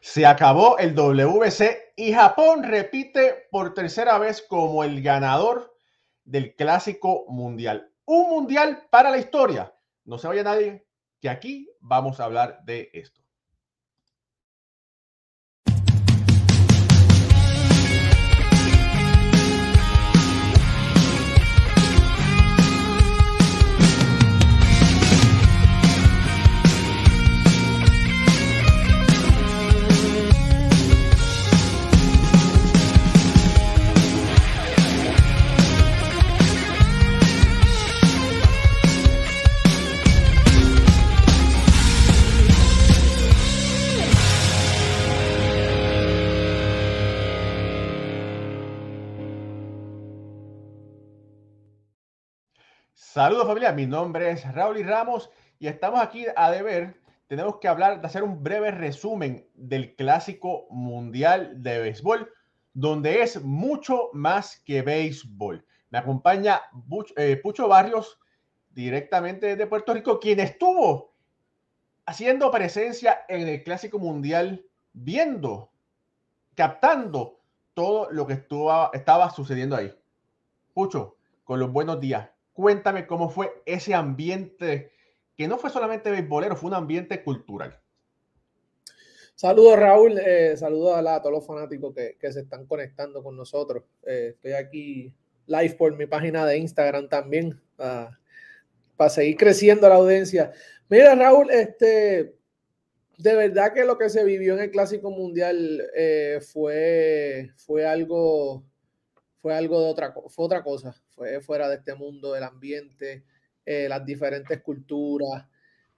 Se acabó el WC y Japón repite por tercera vez como el ganador del clásico mundial. Un mundial para la historia. No se vaya nadie, que aquí vamos a hablar de esto. Saludos familia, mi nombre es Raúl y Ramos y estamos aquí a deber. Tenemos que hablar, de hacer un breve resumen del clásico mundial de béisbol, donde es mucho más que béisbol. Me acompaña eh, Pucho Barrios, directamente de Puerto Rico, quien estuvo haciendo presencia en el clásico mundial, viendo, captando todo lo que estaba sucediendo ahí. Pucho, con los buenos días cuéntame cómo fue ese ambiente, que no fue solamente beisbolero, fue un ambiente cultural. Saludos Raúl, eh, saludos a, todos los fanáticos que, se están conectando con nosotros. Eh, estoy aquí live por mi página de Instagram también para seguir creciendo la audiencia. Mira Raúl, este, de verdad que lo que se vivió en el Clásico Mundial eh, fue, fue algo fue algo de otra, fue otra cosa, fue fuera de este mundo, del ambiente, eh, las diferentes culturas,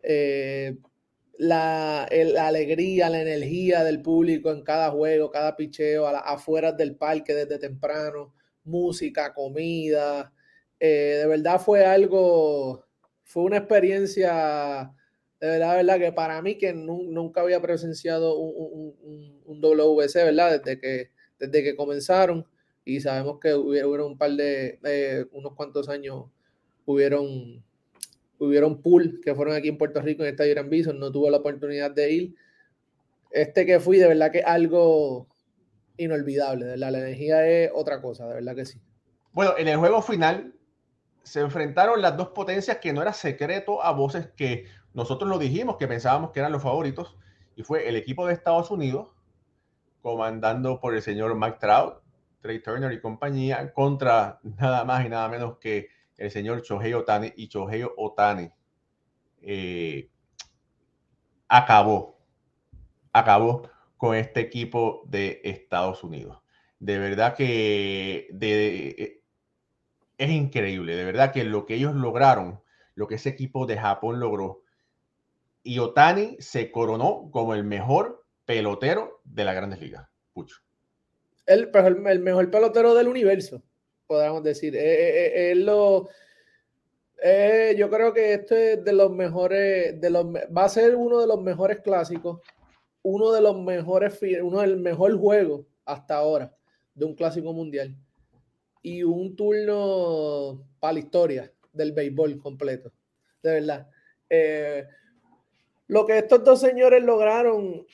eh, la, alegría, la energía del público en cada juego, cada picheo, a del parque desde temprano, música, comida, eh, de verdad fue algo, fue una experiencia, de verdad, verdad que para mí que nunca había presenciado un, un, un, WC, ¿verdad? Desde que, desde que comenzaron y sabemos que hubieron un par de, unos cuantos años, hubieron, hubieron pool que fueron aquí en Puerto Rico en el Estadio Gran Bison, no tuve la oportunidad de ir. Este que fui, de verdad que algo inolvidable, de la energía es otra cosa, de verdad que sí. Bueno, en el juego final se enfrentaron las dos potencias que no era secreto a voces que nosotros lo dijimos, que pensábamos que eran los favoritos, y fue el equipo de Estados Unidos, comandando por el señor Mike Trout, Trey Turner y compañía contra nada más y nada menos que el señor Chohei Otani y Chohei Otani eh, acabó, acabó con este equipo de Estados Unidos. De verdad que eh, es increíble, de verdad que lo que ellos lograron, lo que ese equipo de Japón logró, y Otani se coronó como el mejor pelotero de la Grandes Ligas. Pucho el, el, mejor pelotero del universo, podríamos decir. Eh, eh, eh, lo, yo creo que este es de los mejores, de los, va a ser uno de los mejores clásicos, uno de los mejores, uno del mejor juego hasta ahora de un clásico mundial y un turno para la historia del béisbol completo, de verdad. lo que estos dos señores lograron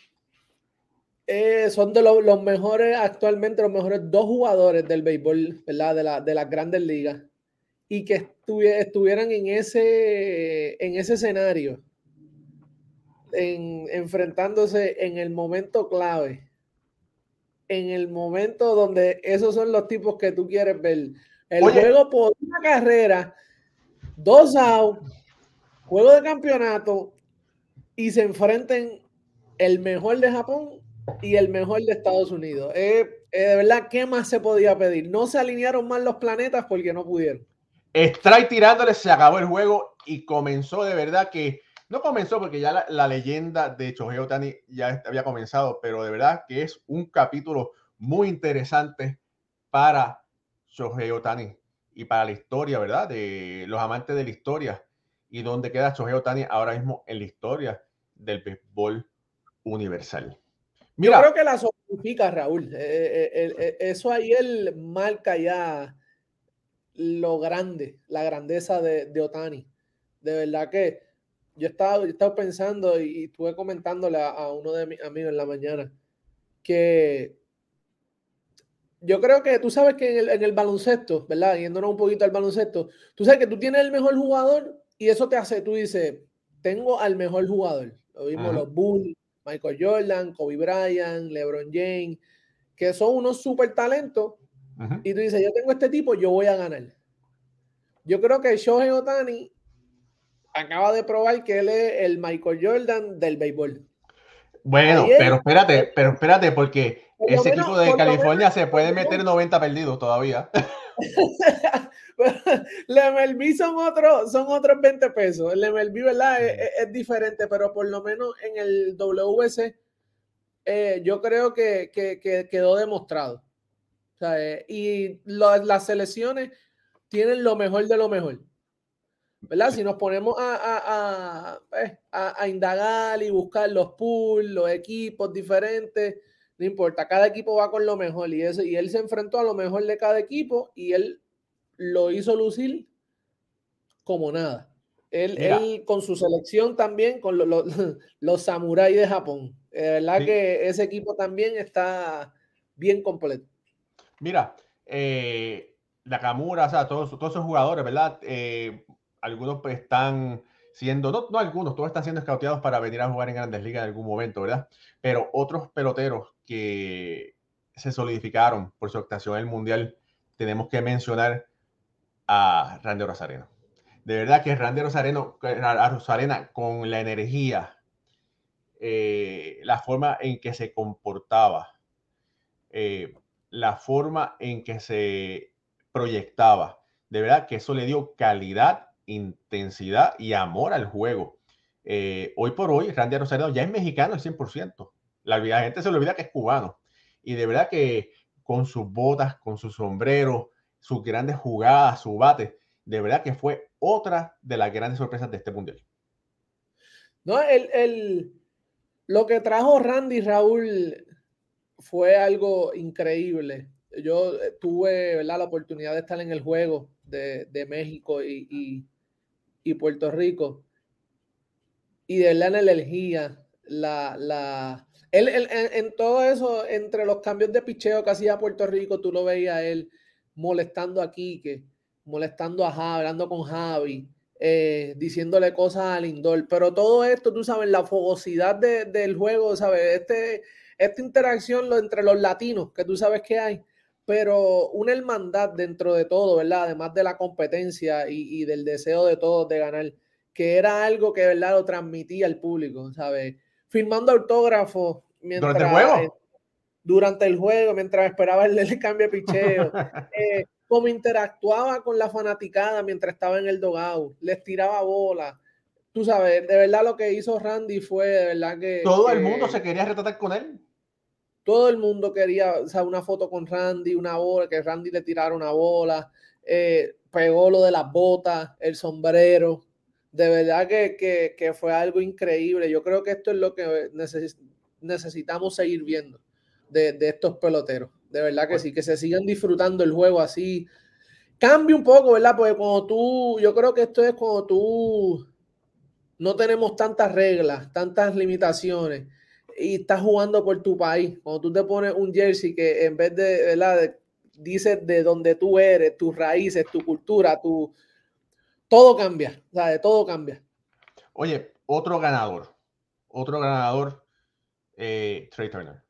eh, son de los mejores, actualmente los mejores dos jugadores del béisbol, ¿verdad? De, la, de las grandes ligas. Y que estuvieran en ese, en ese escenario, en, enfrentándose en el momento clave, en el momento donde esos son los tipos que tú quieres ver. El juego por una carrera, dos outs, juego de campeonato, y se enfrenten el mejor de Japón y el mejor de Estados Unidos. Eh, eh, de verdad, ¿qué más se podía pedir? No se alinearon mal los planetas porque no pudieron. Strike tirándole, se acabó el juego y comenzó de verdad que no comenzó porque ya la, leyenda de Chohei Otani ya había comenzado, pero de verdad que es un capítulo muy interesante para Shohei Otani y para la historia, ¿verdad? De los amantes de la historia y dónde queda Shohei Otani ahora mismo en la historia del béisbol universal. Yo creo que la significa Raúl. Eh, eh, eh, eso ahí él marca ya lo grande, la grandeza de, Otani. De verdad que yo estaba, yo pensando y, estuve comentándole a, uno de mis amigos en la mañana que yo creo que tú sabes que en el, baloncesto, ¿verdad? Yéndonos un poquito al baloncesto, tú sabes que tú tienes el mejor jugador y eso te hace, tú dices, tengo al mejor jugador. Lo vimos los Bulls, Michael Jordan, Kobe Bryant, LeBron James, que son unos super talentos. Y tú dices, yo tengo este tipo, yo voy a ganar. Yo creo que Shohei Otani acaba de probar que él es el Michael Jordan del béisbol. Bueno, pero espérate, pero espérate, porque ese equipo de California se puede meter 90 perdidos todavía. el MLB son otros, son otros 20 pesos. El MLB, ¿verdad? Es, diferente, pero por lo menos en el WC eh, yo creo que, quedó demostrado. Eh, y las selecciones tienen lo mejor de lo mejor. ¿verdad? Si nos ponemos eh, a, a, indagar y buscar los pools, los equipos diferentes, no importa, cada equipo va con lo mejor y, y él se enfrentó a lo mejor de cada equipo y él lo hizo lucir como nada. Él, él con su selección también, con los samuráis de Japón. De verdad que ese equipo también está bien completo. Mira, eh, Nakamura, o sea, todos, todos esos jugadores, ¿verdad? Eh, algunos pues, están siendo, no, no algunos, todos están siendo escauteados para venir a jugar en Grandes Ligas en algún momento, ¿verdad? Pero otros peloteros que se solidificaron por su actuación en el Mundial, tenemos que mencionar a Randy Rosareno. De verdad que Randy Rosarena con la energía, eh, la forma en que se comportaba, eh, la forma en que se proyectaba, de verdad que eso le dio calidad intensidad y amor al juego. Eh, hoy por hoy, Randy Rosareno ya es mexicano al 100%. La, gente se le olvida que es cubano. Y de verdad que con sus botas, con su sombrero, sus grandes jugadas, su bate, de verdad que fue otra de las grandes sorpresas de este mundial. No, el, lo que trajo Randy Raúl fue algo increíble. Yo eh, tuve ¿verdad? la oportunidad de estar en el juego de, México y, y Puerto Rico. Y de la energía, la, la, él, en, todo eso, entre los cambios de picheo que hacía Puerto Rico, tú lo veías él molestando a Quique, molestando a Javi, hablando con Javi, eh, diciéndole cosas a Lindor. Pero todo esto, tú sabes, la fogosidad del juego, ¿sabes? Este, esta interacción entre los latinos, que tú sabes que hay, pero una hermandad dentro de todo, ¿verdad? Además de la competencia y, del deseo de todos de ganar, que era algo que, ¿verdad? Lo transmitía al público, ¿sabes? Firmando autógrafos mientras... ¿Durante el juego? Eh, durante el juego, mientras esperaba el, cambio de picheo. eh, como interactuaba con la fanaticada mientras estaba en el dogado, les tiraba bola. Tú sabes, de verdad lo que hizo Randy fue de verdad que... Todo el mundo se quería retratar con él. Todo el mundo quería o sea, una foto con Randy, una bola, que Randy le tirara una bola, eh, pegó lo de las botas, el sombrero. De verdad que, fue algo increíble. Yo creo que esto es lo que necesitamos seguir viendo de, estos peloteros. De verdad que sí, que se sigan disfrutando el juego así. Cambia un poco, ¿verdad? Porque cuando tú, yo creo que esto es cuando tú no tenemos tantas reglas, tantas limitaciones y estás jugando por tu país, cuando tú te pones un jersey que en vez de, ¿verdad? dice de donde tú eres, tus raíces, tu cultura, tu... Todo cambia, de Todo cambia. Oye, otro ganador, otro ganador, eh, Trey Turner.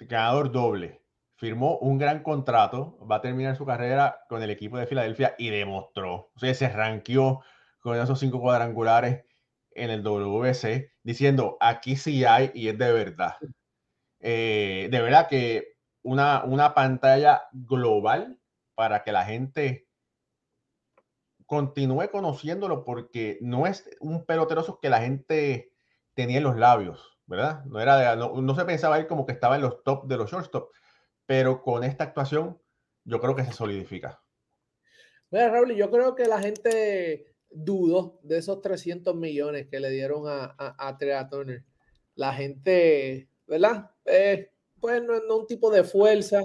Ganador doble. Firmó un gran contrato, va a terminar su carrera con el equipo de Filadelfia y demostró, o sea, se ranqueó con esos cinco cuadrangulares en el WC diciendo aquí sí hay y es de verdad. Eh, de verdad que una, una pantalla global para que la gente continúe conociéndolo porque no es un peloteroso que la gente tenía en los labios, ¿verdad? No, era no, se pensaba él como que estaba en los top de los shortstop, pero con esta actuación yo creo que se solidifica. Mira, Raúl, yo creo que la gente dudo de esos 300 millones que le dieron a, a, Trea Turner. La gente, ¿verdad? Eh, pues no es un tipo de fuerza.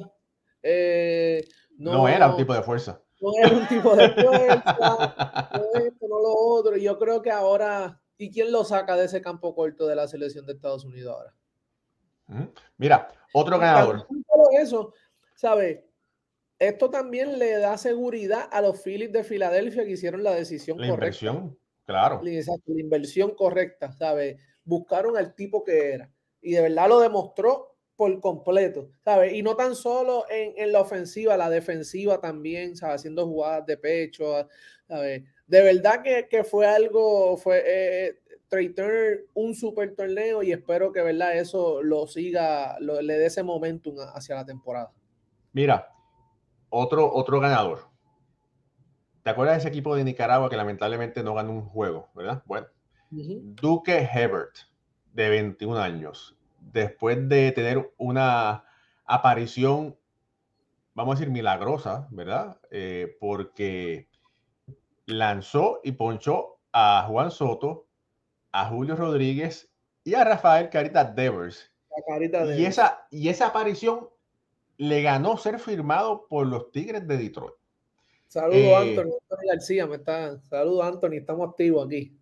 Eh, no, era un tipo de fuerza. No era un tipo de fuerza. no esto, no lo otro. Y yo creo que ahora ¿Y quién lo saca de ese campo corto de la selección de Estados Unidos ahora? Mira, otro ganador. Eso, ¿sabes? Esto también le da seguridad a los Phillies de Filadelfia que hicieron la decisión la Inversión, claro. La, la inversión correcta, ¿sabes? Buscaron al tipo que era. Y de verdad lo demostró por completo, ¿sabes? Y no tan solo en, en, la ofensiva, la defensiva también, ¿sabes? Haciendo jugadas de pecho, ¿sabes? De verdad que, que fue algo, fue eh, Trey Turner un super torneo y espero que, ¿verdad? Eso lo siga, lo, le dé ese momentum hacia la temporada. Mira, otro, otro ganador. ¿Te acuerdas de ese equipo de Nicaragua que lamentablemente no ganó un juego, verdad? Bueno, Duque Hebert, de 21 años, después de tener una aparición, vamos a decir, milagrosa, ¿verdad? Eh, porque lanzó y ponchó a Juan Soto, a Julio Rodríguez y a Rafael Carita Devers. Y, esa, y esa aparición le ganó ser firmado por los Tigres de Detroit. Saludos, eh, Anthony. Anthony García me está. Saludos, Anthony. Estamos activos aquí.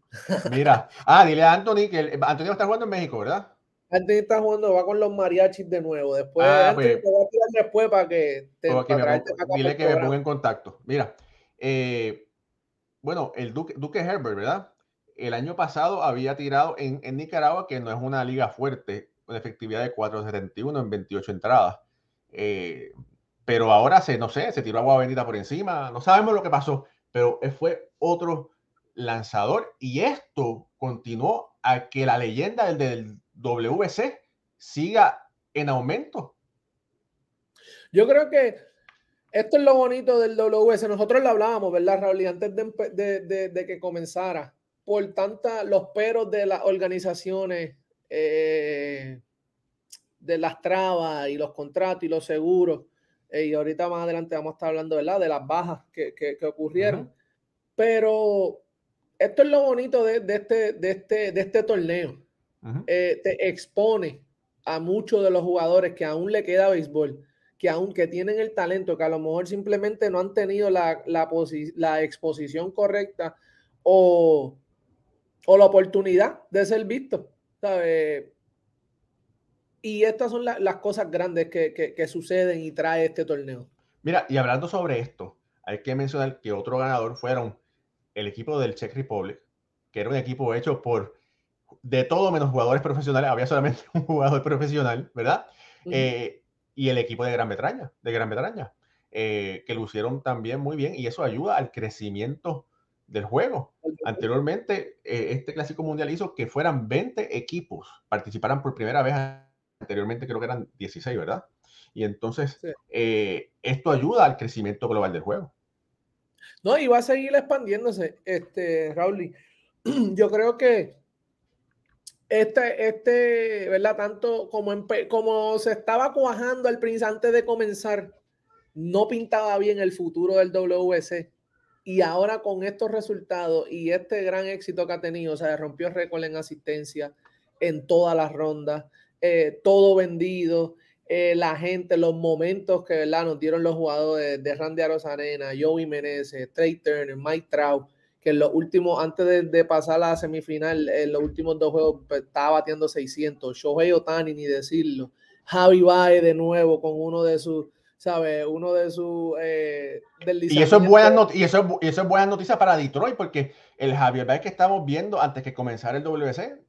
Mira, ah, dile a Anthony que Anthony está jugando en México, ¿verdad? Antes está jugando, va con los mariachis de nuevo. Después, ah, pues, te voy a tirar después para que te Dile que me ponga en contacto. Mira, eh, bueno, el Duque, Duque, Herbert, ¿verdad? El año pasado había tirado en, en, Nicaragua, que no es una liga fuerte, con efectividad de 4.71 en 28 entradas. Eh, pero ahora se, no sé, se tiró agua bendita por encima. No sabemos lo que pasó, pero fue otro lanzador y esto continuó a que la leyenda del, del WC siga en aumento. Yo creo que esto es lo bonito del WC. Nosotros lo hablábamos, ¿verdad, Raúl? antes de, que comenzara, por tanta los peros de las organizaciones, eh, de las trabas y los contratos y los seguros. Eh, y ahorita más adelante vamos a estar hablando, ¿verdad? De las bajas que, ocurrieron. Pero esto es lo bonito de, este, de, este, de este torneo. Eh, te expone a muchos de los jugadores que aún le queda béisbol, que aunque tienen el talento, que a lo mejor simplemente no han tenido la, la, exposición correcta o, o, la oportunidad de ser visto Y estas son las cosas grandes que, que, suceden y trae este torneo. Mira, y hablando sobre esto, hay que mencionar que otro ganador fueron el equipo del Czech Republic, que era un equipo hecho por de todo menos jugadores profesionales, había solamente un jugador profesional, ¿verdad? Eh, y el equipo de Gran Bretaña, de Gran Bretaña, eh, que lucieron también muy bien y eso ayuda al crecimiento del juego. Anteriormente, eh, este Clásico Mundial hizo que fueran 20 equipos, participaran por primera vez, anteriormente creo que eran 16, ¿verdad? Y entonces, esto ayuda al crecimiento global del juego. No, y va a seguir expandiéndose, este, Raúl. Yo creo que este, este, ¿verdad? Tanto como, como se estaba cuajando al principio antes de comenzar, no pintaba bien el futuro del WC. Y ahora con estos resultados y este gran éxito que ha tenido, o sea, rompió récord en asistencia en todas las rondas, eh, todo vendido, eh, la gente, los momentos que ¿verdad? nos dieron los jugadores de Randy Arozarena, Joey Menezes, Trey Turner, Mike Trout, que en los últimos, antes de, pasar a la semifinal, en los últimos dos juegos pues, estaba batiendo 600. Shohei Otani, ni decirlo. Javi Bae de nuevo con uno de sus, ¿sabes? Uno de sus... Eh, y, eso es buena y, eso y eso es buena noticia para Detroit, porque el Javier Bae que estamos viendo antes que comenzara el WC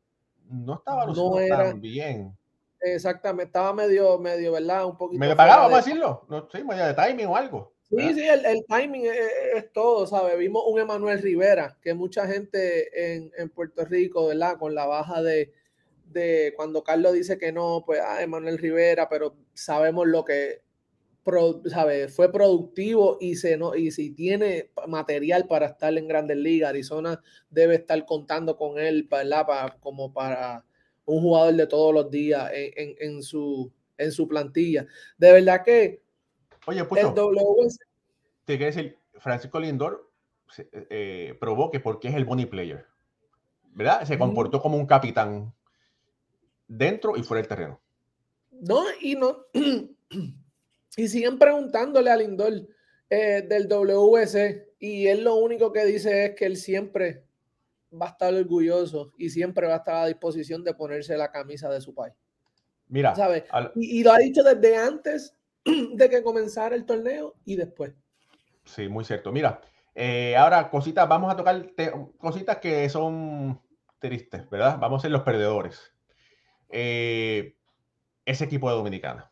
no estaba no tan bien. Exactamente, estaba medio, medio, ¿verdad? Un poquito. Me lo pagaba, vamos a decirlo. No, sí, medio de timing o algo. Sí, sí, el, timing es, todo, ¿sabes? Vimos un Emanuel Rivera, que mucha gente en, en, Puerto Rico, ¿verdad? Con la baja de, de cuando Carlos dice que no, pues, ah, Emanuel Rivera, pero sabemos lo que, ¿sabes? Fue productivo y, se, no, y si tiene material para estar en Grandes Ligas, Arizona debe estar contando con él, ¿verdad? Para, como para un jugador de todos los días en, en, en su, en su plantilla. De verdad que Oye, Pucho, te decir, Francisco Lindor eh, probó que porque es el money player, ¿verdad? Se comportó como un capitán dentro y fuera del terreno. No, y no. y siguen preguntándole a Lindor eh, del WC y él lo único que dice es que él siempre va a estar orgulloso y siempre va a estar a disposición de ponerse la camisa de su país. Mira, ¿sabes? Y, lo ha dicho desde antes de que comenzara el torneo y después. Sí, muy cierto. Mira, eh, ahora cositas, vamos a tocar cositas que son tristes, ¿verdad? Vamos a ser los perdedores. Eh, ese equipo de Dominicana.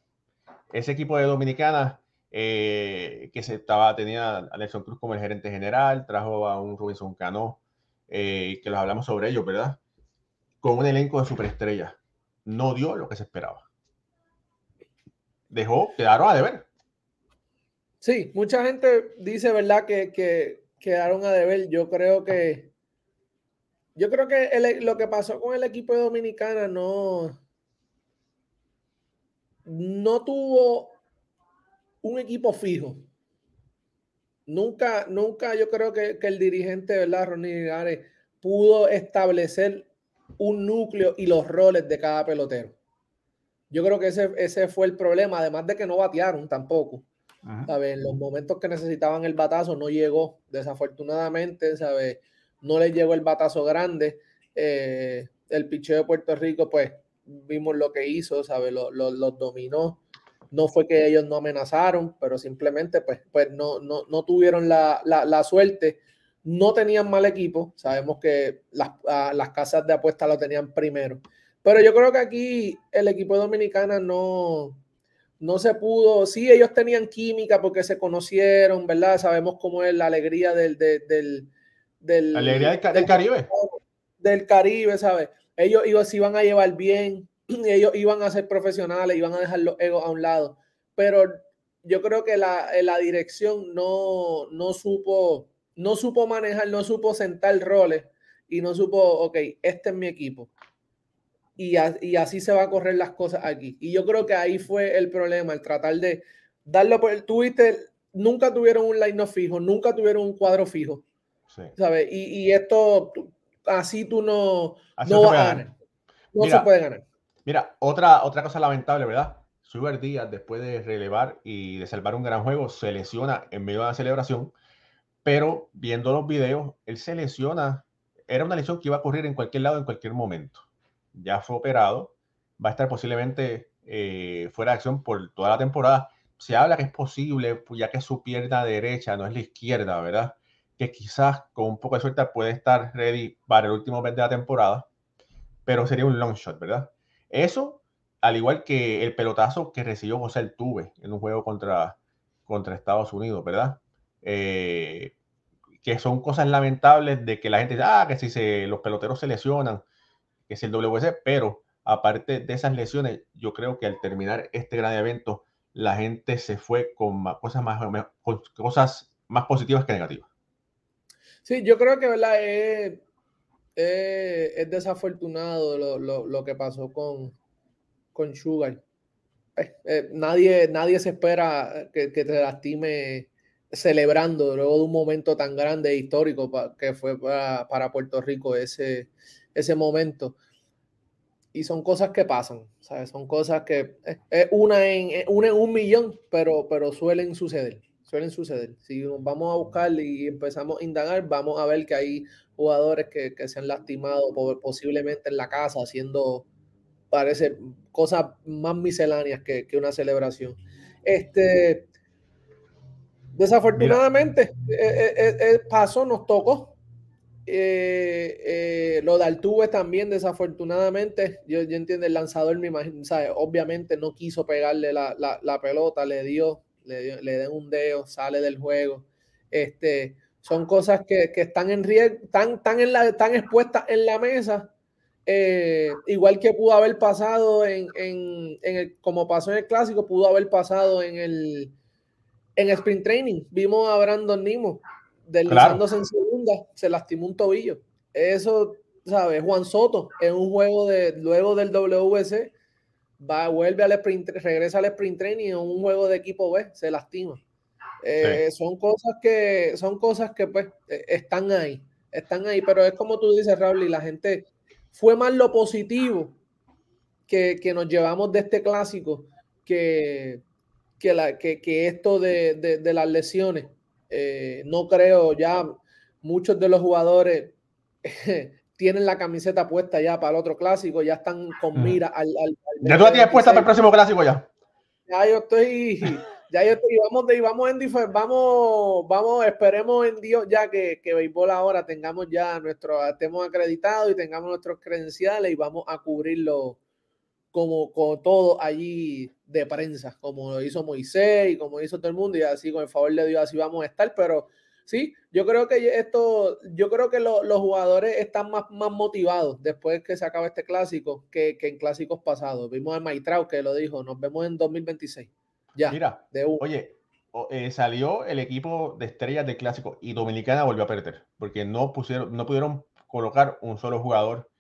Ese equipo de Dominicana eh, que se estaba, tenía a Nelson Cruz como el gerente general, trajo a un Robinson Cano, que los hablamos sobre ellos, ¿verdad? Con un elenco de superestrellas. No dio lo que se esperaba. Dejó, quedaron a deber. Sí, mucha gente dice, ¿verdad? Que, quedaron a deber. Yo creo que. Yo creo que lo que pasó con el equipo de Dominicana no. No tuvo un equipo fijo. Nunca, nunca yo creo que, el dirigente, ¿verdad? Ronnie Gare, pudo establecer un núcleo y los roles de cada pelotero. Yo creo que ese, ese fue el problema, además de que no batearon tampoco. En los momentos que necesitaban el batazo no llegó, desafortunadamente, ¿sabes? No les llegó el batazo grande. Eh, el picheo de Puerto Rico, pues vimos lo que hizo, ¿sabes? Los lo, dominó. No fue que ellos no amenazaron, pero simplemente pues, pues no, no, no tuvieron la, la, la, suerte. No tenían mal equipo. Sabemos que las, ah, las casas de apuesta lo tenían primero. Pero yo creo que aquí el equipo dominicana no, no se pudo, sí, ellos tenían química porque se conocieron, ¿verdad? Sabemos cómo es la alegría del... del, del, alegría del, Caribe. Del Caribe, ¿sabes? Ellos, ellos se iban a llevar bien, ellos iban a ser profesionales, iban a dejar los egos a un lado, pero yo creo que la, la dirección no, no, supo, no supo manejar, no supo sentar roles y no supo, ok, este es mi equipo y, así se va a correr las cosas aquí. Y yo creo que ahí fue el problema, el tratar de darlo por el tuviste, nunca tuvieron un line fijo, nunca tuvieron un cuadro fijo. ¿Sabes? Y, esto, así tú no, no vas a ganar. No se puede ganar. Mira, otra, otra cosa lamentable, ¿verdad? Suber Díaz, después de relevar y de salvar un gran juego, se lesiona en medio de la celebración, pero viendo los videos, él se lesiona. Era una lesión que iba a ocurrir en cualquier lado, en cualquier momento ya fue operado, va a estar posiblemente eh, fuera de acción por toda la temporada. Se habla que es posible, pues, ya que su pierna derecha no es la izquierda, ¿verdad? Que quizás con un poco de suerte puede estar ready para el último mes de la temporada, pero sería un long shot, ¿verdad? Eso, al igual que el pelotazo que recibió José Altuve en un juego contra, contra Estados Unidos, ¿verdad? Eh, que son cosas lamentables de que la gente dice, ah, que si se, los peloteros se lesionan, que es el WC, pero aparte de esas lesiones, yo creo que al terminar este gran evento, la gente se fue con cosas más, cosas más positivas que negativas. Sí, yo creo que ¿verdad? Es, es, desafortunado lo, lo, que pasó con, con Sugar. Eh, eh, nadie, nadie se espera que, te lastime celebrando luego de un momento tan grande e histórico que fue para Puerto Rico ese, ese momento. Y son cosas que pasan, ¿sabes? Son cosas que es una en, una en un millón, pero, pero suelen suceder, suelen suceder. Si nos vamos a buscar y empezamos a indagar, vamos a ver que hay jugadores que, que se han lastimado posiblemente en la casa haciendo, parece, cosas más misceláneas que, que una celebración. Este, desafortunadamente, eh, eh, eh, pasó, nos tocó, eh, eh, lo de Altuve también, desafortunadamente, yo, yo, entiendo, el lanzador, me imagino, obviamente no quiso pegarle la, la, pelota, le dio, le dio, le un dedo, sale del juego. Este, son cosas que, que están en riesgo, están, tan en la, tan expuestas en la mesa, eh, igual que pudo haber pasado en, en, en el, como pasó en el clásico, pudo haber pasado en el, en el sprint training. Vimos a Brandon Nimo deslizándose en segunda, se lastimó un tobillo. Eso, ¿sabes? Juan Soto en un juego de luego del WC va, vuelve al sprint, regresa al sprint training en un juego de equipo B, se lastima. Eh, son cosas que son cosas que pues e, están ahí, están ahí, pero es como tú dices, Raúl, y la gente fue más lo positivo que, que nos llevamos de este clásico que, que, la, que, que esto de, de, de las lesiones. Eh, no creo ya muchos de los jugadores tienen la camiseta puesta ya para el otro clásico, ya están con mira al, Ya tú la tienes puesta para el próximo clásico ya. Ya yo estoy, ya yo estoy, vamos, de, vamos en vamos, vamos, esperemos en Dios ya que, que béisbol ahora tengamos ya nuestro, estemos acreditados y tengamos nuestros credenciales y vamos a cubrirlo como, con todo allí de prensa, como lo hizo Moisés y como hizo todo el mundo, y así con el favor de Dios así vamos a estar, pero sí, yo creo que esto, yo creo que los jugadores están más, más motivados después que se acaba este clásico que, que en clásicos pasados. Vimos a Maitrao que lo dijo, nos vemos en 2026. Ya, Mira, de oye, eh, salió el equipo de estrellas del clásico y Dominicana volvió a perder porque no pusieron, no pudieron colocar un solo jugador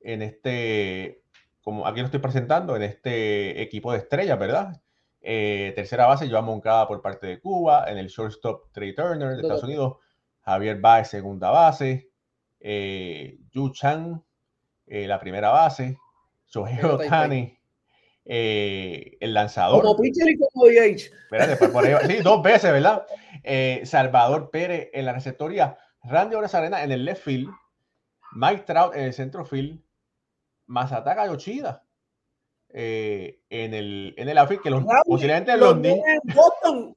en este como aquí lo estoy presentando, en este equipo de estrellas, ¿verdad? Eh, tercera base, Joan Moncada por parte de Cuba. En el shortstop, Trey Turner de Estados Unidos. Javier Baez, segunda base. Eh, Yu Chang, eh, la primera base. Shohei Otani, eh, el lanzador. Como pitcher y como DH. Espérate, por, ahí, sí, dos veces, ¿verdad? Salvador Pérez en la receptoría. Randy Arena en el left field. Mike Trout en el centro field. Masataka Yoshida eh, en el en el outfit que los posiblemente los, niños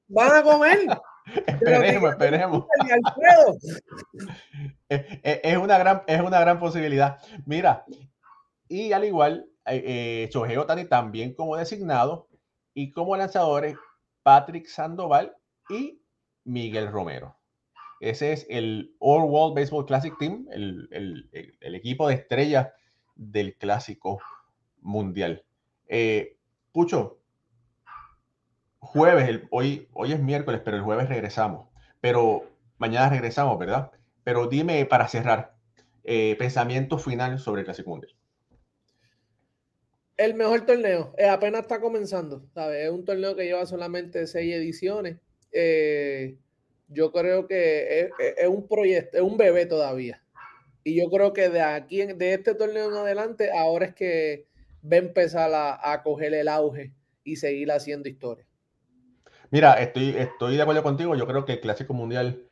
van a comer. esperemos, esperemos. es, una gran, es una gran posibilidad. Mira, y al igual, eh, eh Otani también como designado y como lanzadores Patrick Sandoval y Miguel Romero. Ese es el All World Baseball Classic Team, el, el, el equipo de estrellas del clásico mundial. Eh, Pucho, jueves, hoy, hoy es miércoles, pero el jueves regresamos. Pero mañana regresamos, ¿verdad? Pero dime para cerrar, eh, pensamiento final sobre el clásico. El mejor torneo, eh, apenas está comenzando, ¿sabes? Es un torneo que lleva solamente seis ediciones. yo creo que es, un proyecto, es un bebé todavía. Y yo creo que de aquí, de este torneo en adelante, ahora es que va a empezar a, coger el auge y seguir haciendo historia. Mira, estoy, estoy de acuerdo contigo. Yo creo que el Clásico Mundial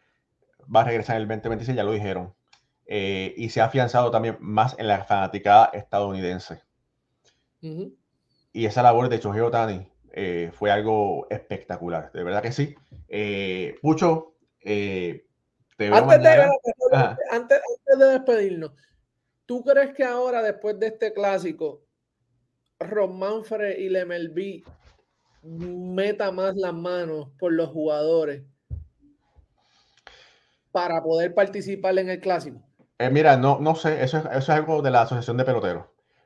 va a regresar en el 2026, ya lo dijeron. Eh, y se ha afianzado también más en la fanaticada estadounidense. Y esa labor de Choji Otani eh, fue algo espectacular, de verdad que sí. Eh, Pucho, eh, antes de, despedirnos, ¿tú crees que ahora, después de este clásico, Manfred y Lemelby meta más las manos por los jugadores para poder participar en el clásico? Eh, mira, no, no sé, eso es, eso es algo de la Asociación de Peloteros,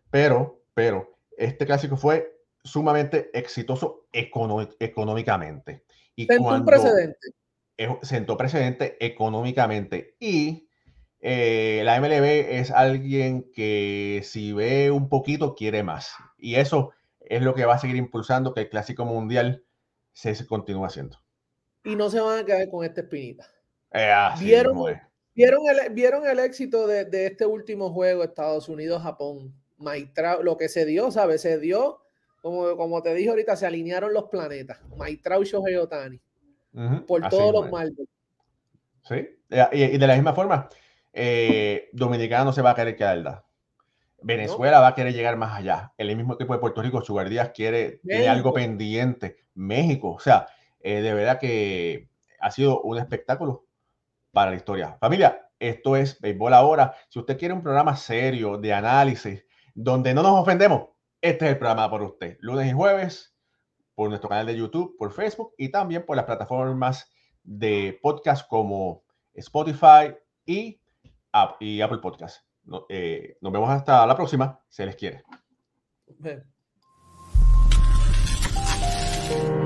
pero, pero este clásico fue sumamente exitoso económicamente. Y cuando, un precedente sentó precedente económicamente y eh, la MLB es alguien que si ve un poquito quiere más y eso es lo que va a seguir impulsando que el Clásico Mundial se, continúe haciendo. Y no se van a quedar con esta espinita. Eh, ¿Vieron, ¿vieron, el, ¿Vieron el éxito de, este último juego Estados Unidos-Japón? lo que se dio, ¿sabes? Se dio, como, como te dije ahorita, se alinearon los planetas. Maitrao Shohei Otani por todos los males. Sí, y, de la misma forma, eh, Dominicana no se va a querer quedar. Venezuela va a querer llegar más allá. El mismo equipo de Puerto Rico, Sugar Díaz, quiere tiene algo pendiente. México, o sea, eh, de verdad que ha sido un espectáculo para la historia. Familia, esto es Béisbol Ahora. Si usted quiere un programa serio de análisis donde no nos ofendemos, este es el programa por usted. Lunes y jueves, por nuestro canal de YouTube, por Facebook y también por las plataformas de podcast como Spotify y, y Apple Podcast. Eh, nos vemos hasta la próxima. Se les quiere.